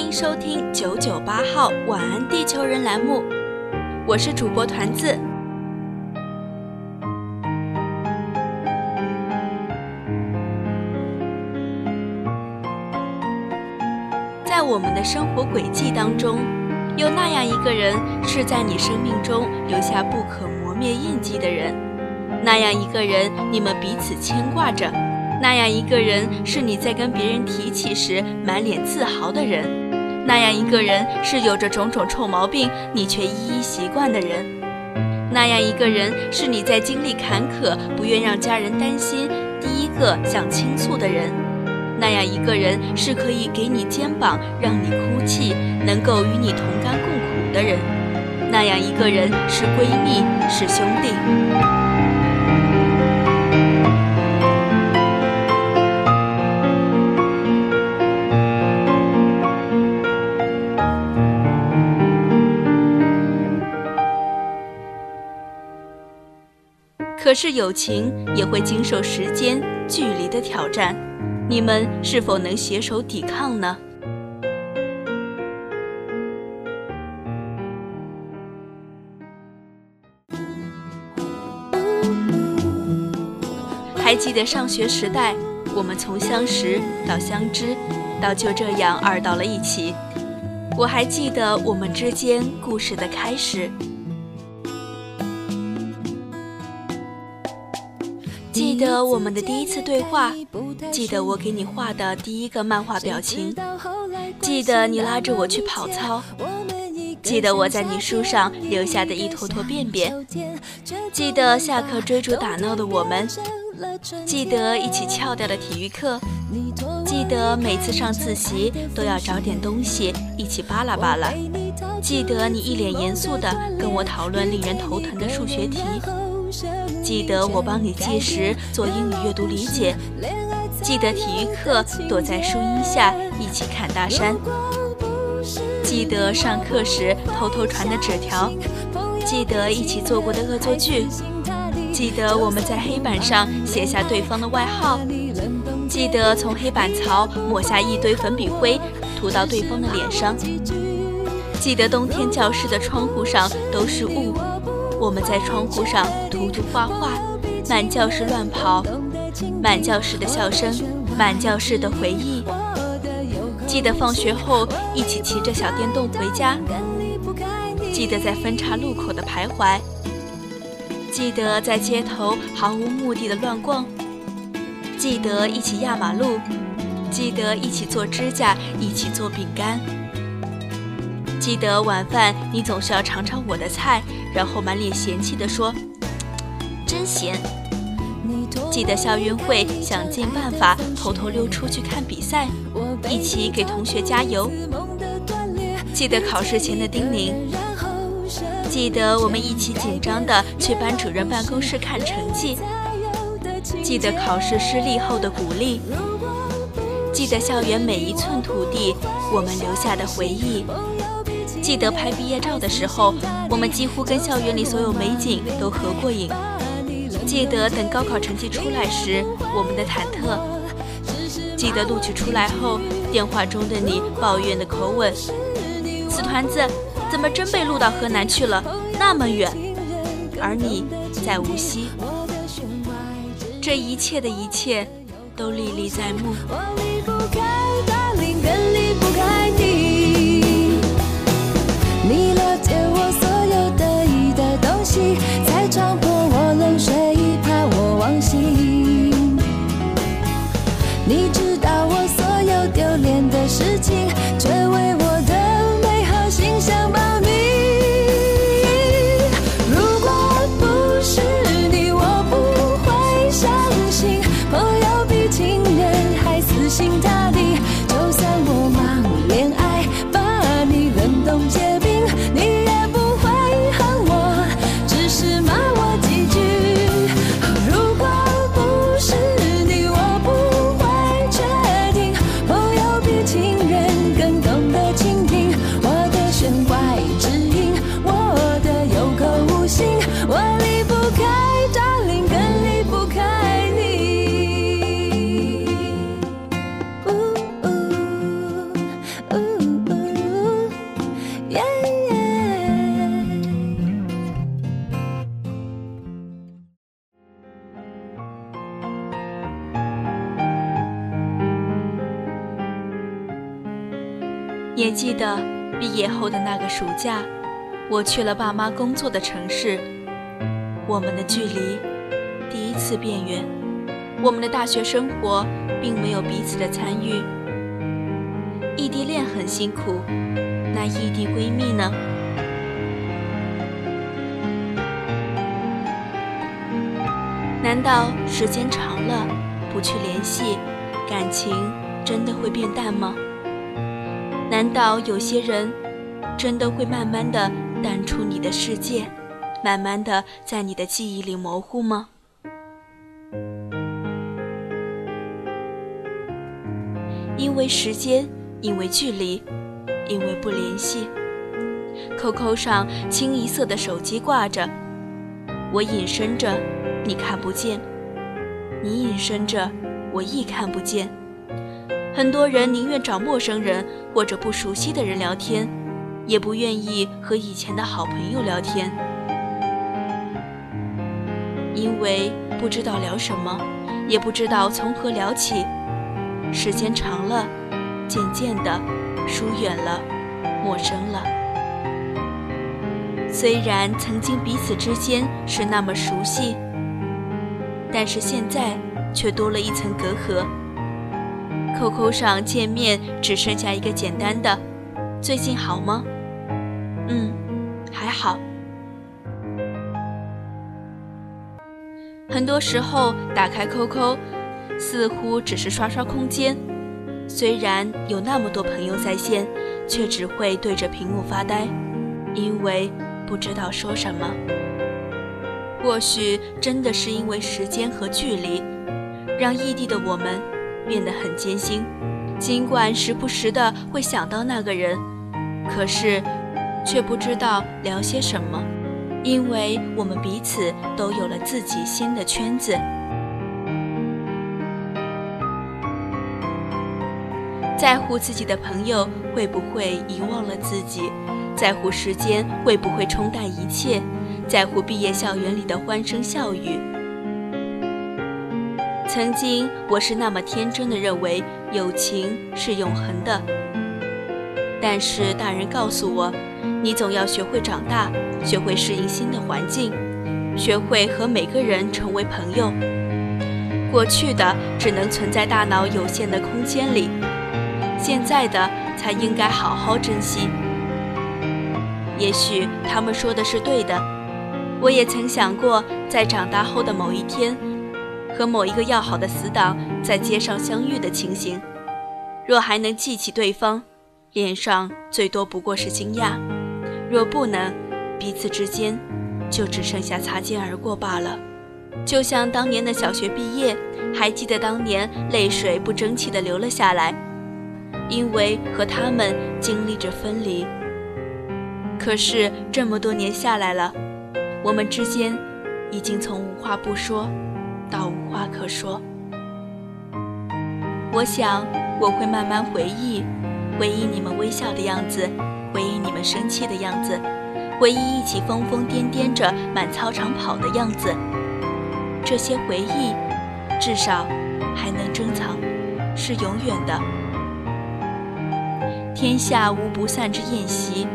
欢迎收听九九八号晚安地球人栏目，我是主播团子。在我们的生活轨迹当中，有那样一个人是在你生命中留下不可磨灭印记的人，那样一个人你们彼此牵挂着，那样一个人是你在跟别人提起时满脸自豪的人，那样一个人是有着种种臭毛病你却一一习惯的人，那样一个人是你在经历坎坷不愿让家人担心第一个想倾诉的人。那样一个人是可以给你肩膀让你哭泣，能够与你同甘共苦的人。那样一个人是闺蜜，是兄弟。可是友情也会经受时间、距离的挑战。你们是否能携手抵抗呢？还记得上学时代，我们从相识到相知，到就这样二到了一起。我还记得我们之间故事的开始。记得我们的第一次对话，记得我给你画的第一个漫画表情，记得你拉着我去跑操，记得我在你书上留下的一坨坨便便，记得下课追逐打闹的我们，记得一起翘掉的体育课，记得每次上自习都要找点东西一起扒拉扒拉，记得你一脸严肃地跟我讨论令人头疼的数学题。记得我帮你计时做英语阅读理解，记得体育课躲在树荫下一起砍大山，记得上课时偷偷传的纸条，记得一起做过的恶作剧，记得我们在黑板上写下对方的外号，记得从黑板槽抹下一堆粉笔灰涂到对方的脸上，记得冬天教室的窗户上都是雾。我们在窗户上涂涂画画，满教室乱跑，满教室的笑声，满教室的回忆。记得放学后一起骑着小电动回家，记得在分岔路口的徘徊，记得在街头毫无目的的乱逛，记得一起压马路，记得一起做指甲，一起做饼干。记得晚饭，你总是要尝尝我的菜，然后满脸嫌弃地说：“真闲。”记得校运会，想尽办法偷偷溜出去看比赛，一起给同学加油。记得考试前的叮咛，记得我们一起紧张地去班主任办公室看成绩，记得考试失利后的鼓励，记得校园每一寸土地，我们留下的回忆。记得拍毕业照的时候，我们几乎跟校园里所有美景都合过影。记得等高考成绩出来时，我们的忐忑。记得录取出来后，电话中的你抱怨的口吻：“死团子，怎么真被录到河南去了？那么远。”而你在无锡。这一切的一切，都历历在目。我离不开大林根记得毕业后的那个暑假，我去了爸妈工作的城市，我们的距离第一次变远。我们的大学生活并没有彼此的参与。异地恋很辛苦，那异地闺蜜呢？难道时间长了，不去联系，感情真的会变淡吗？难道有些人真的会慢慢的淡出你的世界，慢慢的在你的记忆里模糊吗？因为时间，因为距离，因为不联系，QQ 上清一色的手机挂着，我隐身着。你看不见，你隐身着，我亦看不见。很多人宁愿找陌生人或者不熟悉的人聊天，也不愿意和以前的好朋友聊天，因为不知道聊什么，也不知道从何聊起。时间长了，渐渐的疏远了，陌生了。虽然曾经彼此之间是那么熟悉。但是现在却多了一层隔阂。QQ 上见面只剩下一个简单的“最近好吗？”“嗯，还好。”很多时候打开 QQ，似乎只是刷刷空间。虽然有那么多朋友在线，却只会对着屏幕发呆，因为不知道说什么。或许真的是因为时间和距离，让异地的我们变得很艰辛。尽管时不时的会想到那个人，可是却不知道聊些什么，因为我们彼此都有了自己新的圈子。在乎自己的朋友会不会遗忘了自己？在乎时间会不会冲淡一切？在乎毕业校园里的欢声笑语。曾经我是那么天真的认为友情是永恒的，但是大人告诉我，你总要学会长大，学会适应新的环境，学会和每个人成为朋友。过去的只能存在大脑有限的空间里，现在的才应该好好珍惜。也许他们说的是对的。我也曾想过，在长大后的某一天，和某一个要好的死党在街上相遇的情形。若还能记起对方，脸上最多不过是惊讶；若不能，彼此之间就只剩下擦肩而过罢了。就像当年的小学毕业，还记得当年泪水不争气地流了下来，因为和他们经历着分离。可是这么多年下来了。我们之间已经从无话不说到无话可说。我想我会慢慢回忆，回忆你们微笑的样子，回忆你们生气的样子，回忆一起疯疯癫癫着满操场跑的样子。这些回忆至少还能珍藏，是永远的。天下无不散之宴席。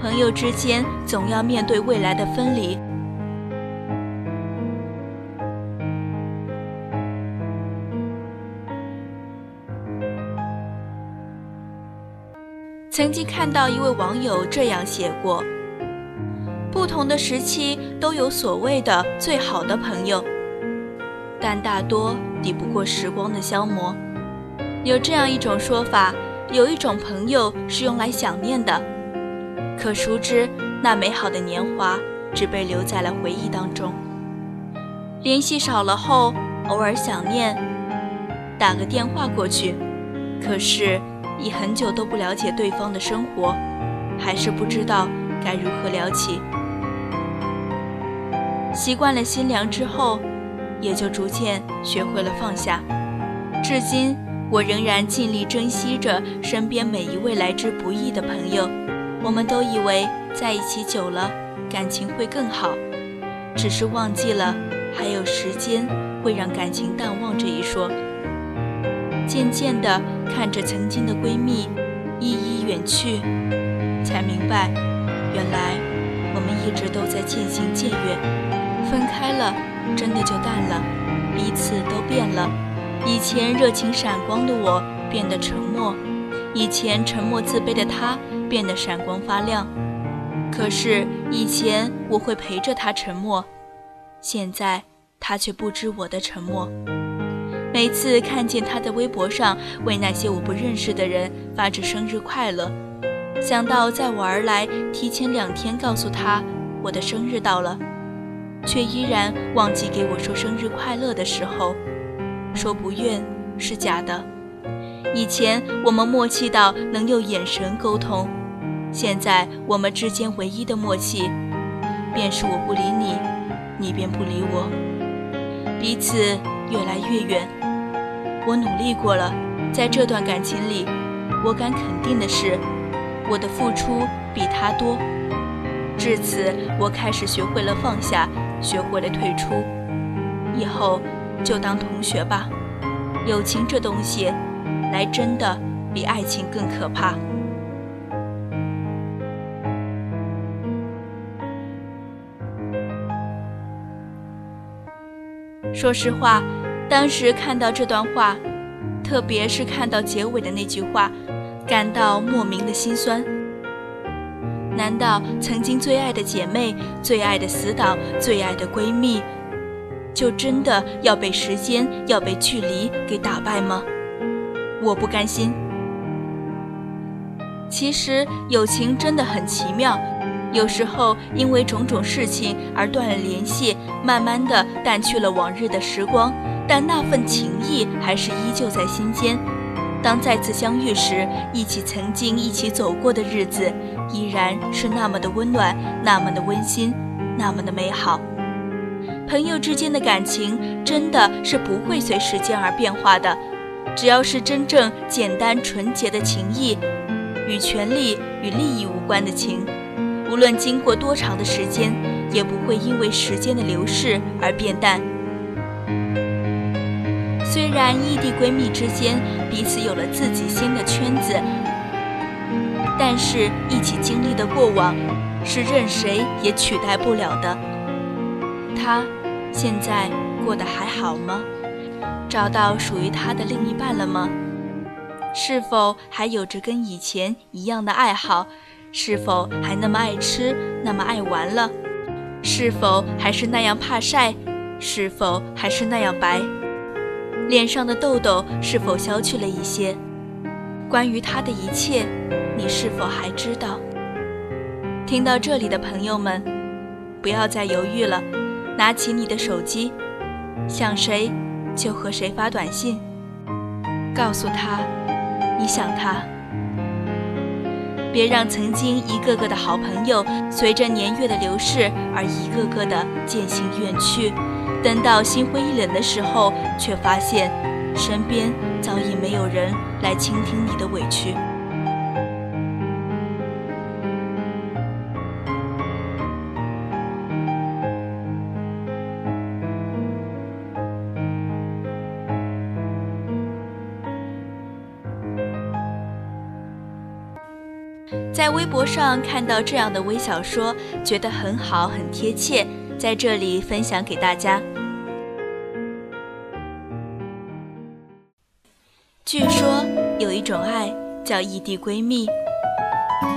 朋友之间总要面对未来的分离。曾经看到一位网友这样写过：不同的时期都有所谓的最好的朋友，但大多抵不过时光的消磨。有这样一种说法，有一种朋友是用来想念的。可熟知，那美好的年华只被留在了回忆当中。联系少了后，偶尔想念，打个电话过去。可是，已很久都不了解对方的生活，还是不知道该如何聊起。习惯了心凉之后，也就逐渐学会了放下。至今，我仍然尽力珍惜着身边每一位来之不易的朋友。我们都以为在一起久了，感情会更好，只是忘记了还有时间会让感情淡忘这一说。渐渐地看着曾经的闺蜜，一一远去，才明白，原来我们一直都在渐行渐远。分开了，真的就淡了，彼此都变了。以前热情闪光的我变得沉默，以前沉默自卑的他变得闪光发亮。可是以前我会陪着他沉默，现在他却不知我的沉默。每次看见他在微博上为那些我不认识的人发着生日快乐，想到在我而来提前两天告诉他我的生日到了，却依然忘记给我说生日快乐的时候，说不愿是假的。以前我们默契到能用眼神沟通，现在我们之间唯一的默契，便是我不理你，你便不理我，彼此越来越远。我努力过了，在这段感情里，我敢肯定的是，我的付出比他多。至此，我开始学会了放下，学会了退出。以后就当同学吧。友情这东西，来真的比爱情更可怕。说实话。当时看到这段话，特别是看到结尾的那句话，感到莫名的心酸。难道曾经最爱的姐妹、最爱的死党、最爱的闺蜜，就真的要被时间、要被距离给打败吗？我不甘心。其实友情真的很奇妙，有时候因为种种事情而断了联系，慢慢的淡去了往日的时光。但那份情谊还是依旧在心间。当再次相遇时，一起曾经一起走过的日子，依然是那么的温暖，那么的温馨，那么的美好。朋友之间的感情真的是不会随时间而变化的，只要是真正简单纯洁的情谊，与权利与利益无关的情，无论经过多长的时间，也不会因为时间的流逝而变淡。虽然异地闺蜜之间彼此有了自己新的圈子，但是一起经历的过往是任谁也取代不了的。她现在过得还好吗？找到属于她的另一半了吗？是否还有着跟以前一样的爱好？是否还那么爱吃，那么爱玩了？是否还是那样怕晒？是否还是那样白？脸上的痘痘是否消去了一些？关于他的一切，你是否还知道？听到这里的朋友们，不要再犹豫了，拿起你的手机，想谁就和谁发短信，告诉他你想他。别让曾经一个个的好朋友，随着年月的流逝而一个个的渐行远去。等到心灰意冷的时候，却发现身边早已没有人来倾听你的委屈。在微博上看到这样的微小说，觉得很好，很贴切。在这里分享给大家。有一种爱叫异地闺蜜，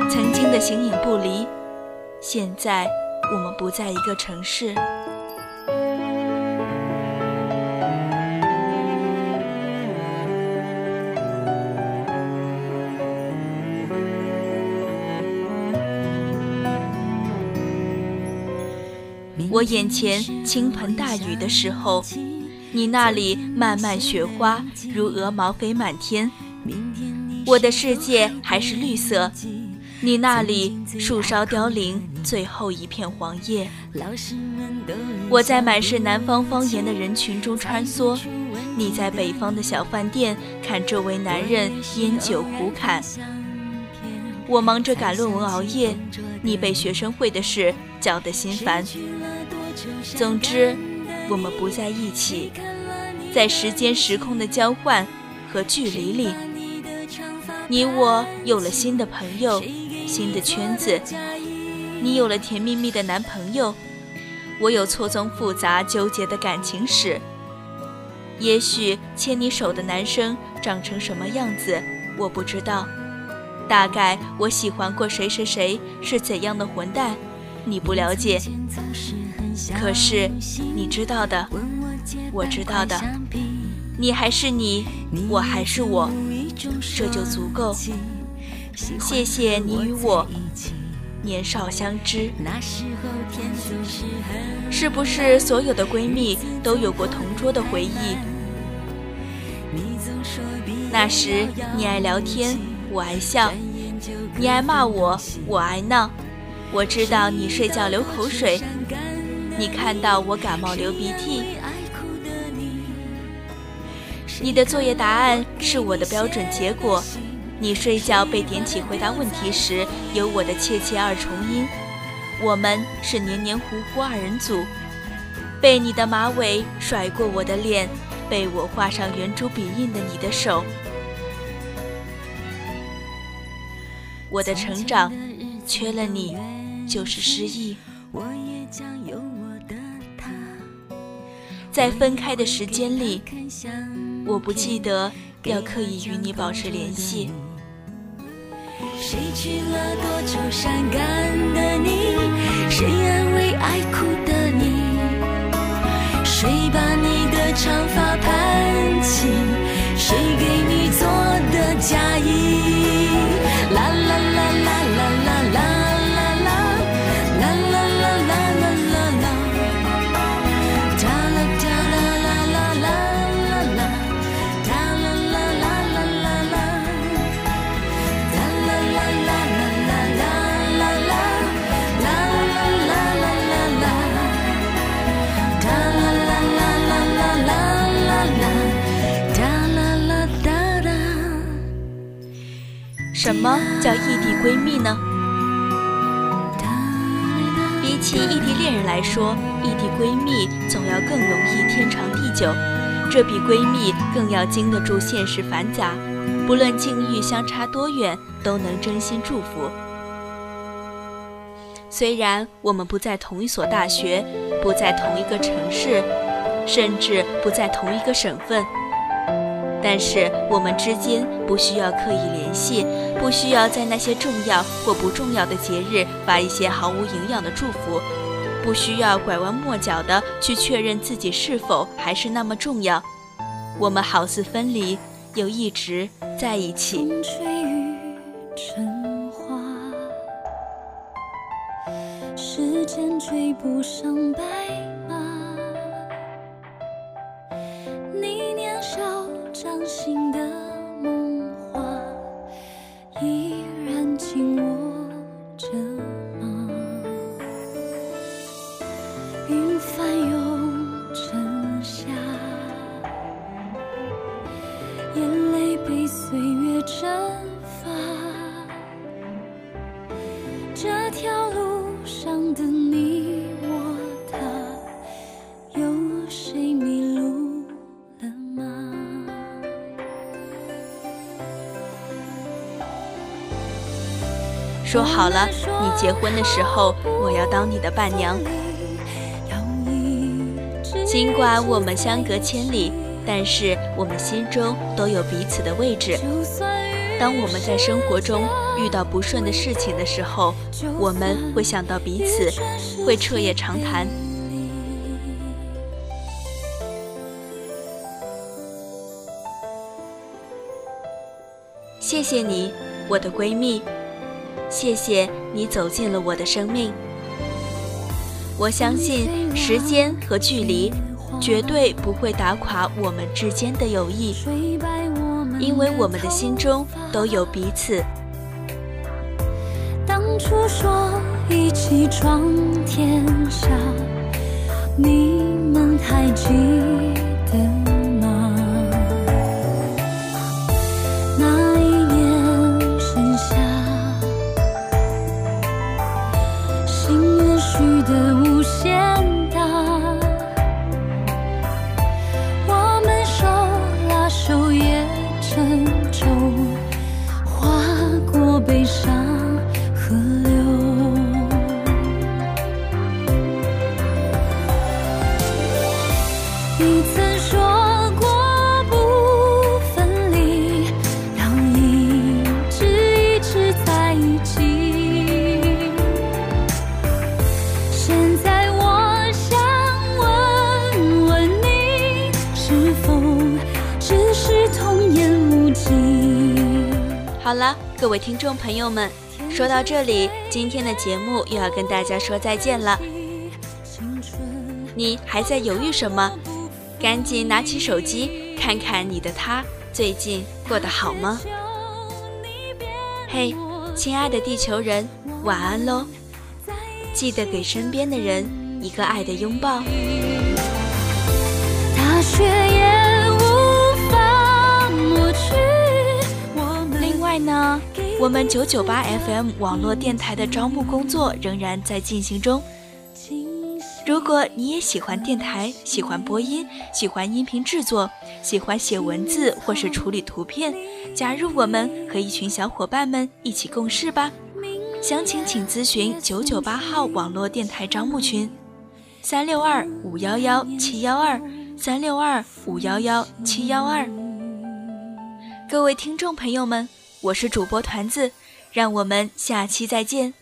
曾经的形影不离，现在我们不在一个城市。我眼前倾盆大雨的时候，你那里漫漫雪花如鹅毛飞满天。我的世界还是绿色，你那里树梢凋零，最后一片黄叶。我在满是南方方言的人群中穿梭，你在北方的小饭店看周围男人烟酒胡侃。我忙着赶论文熬夜，你被学生会的事搅得心烦。总之，我们不在一起，在时间时空的交换和距离里，你我有了新的朋友，新的圈子。你有了甜蜜蜜的男朋友，我有错综复杂、纠结的感情史。也许牵你手的男生长成什么样子，我不知道。大概我喜欢过谁谁谁是怎样的混蛋，你不了解。可是你知道的，我知道的。你还是你，我还是我，这就足够。谢谢你与我。年少相知，是不是所有的闺蜜都有过同桌的回忆？那时你爱聊天，我爱笑；你爱骂我，我爱闹。我知道你睡觉流口水，你看到我感冒流鼻涕。你的作业答案是我的标准结果。你睡觉被点起回答问题时，有我的切切二重音。我们是黏黏糊糊二人组。被你的马尾甩过我的脸，被我画上圆珠笔印的你的手。我的成长，缺了你就是失忆。在分开的时间里，我不记得要刻意与你保持联系。谁娶了多愁善感的你？谁安慰爱哭的你？谁把你的长发盘起？谁给你做的嫁衣？啦啦说，异地闺蜜总要更容易天长地久，这比闺蜜更要经得住现实繁杂。不论境遇相差多远，都能真心祝福。虽然我们不在同一所大学，不在同一个城市，甚至不在同一个省份，但是我们之间不需要刻意联系，不需要在那些重要或不重要的节日发一些毫无营养的祝福，不需要拐弯抹角的去确认自己是否还是那么重要。我们好似分离。又一直在一起。风吹雨成花，时间追不上白说好了，你结婚的时候，我要当你的伴娘。尽管我们相隔千里。但是我们心中都有彼此的位置。当我们在生活中遇到不顺的事情的时候，我们会想到彼此，会彻夜长谈。谢谢你，我的闺蜜，谢谢你走进了我的生命。我相信时间和距离。绝对不会打垮我们之间的友谊，因为我们的心中都有彼此。当初说一起闯天下，你们还记好了，各位听众朋友们，说到这里，今天的节目又要跟大家说再见了。你还在犹豫什么？赶紧拿起手机，看看你的他最近过得好吗？嘿，亲爱的地球人，晚安喽！记得给身边的人一个爱的拥抱。大雪也我们九九八 FM 网络电台的招募工作仍然在进行中。如果你也喜欢电台，喜欢播音，喜欢音频制作，喜欢写文字或是处理图片，加入我们和一群小伙伴们一起共事吧。详情请咨询九九八号网络电台招募群，三六二五幺幺七幺二三六二五幺幺七幺二。各位听众朋友们，我是主播团子，让我们下期再见。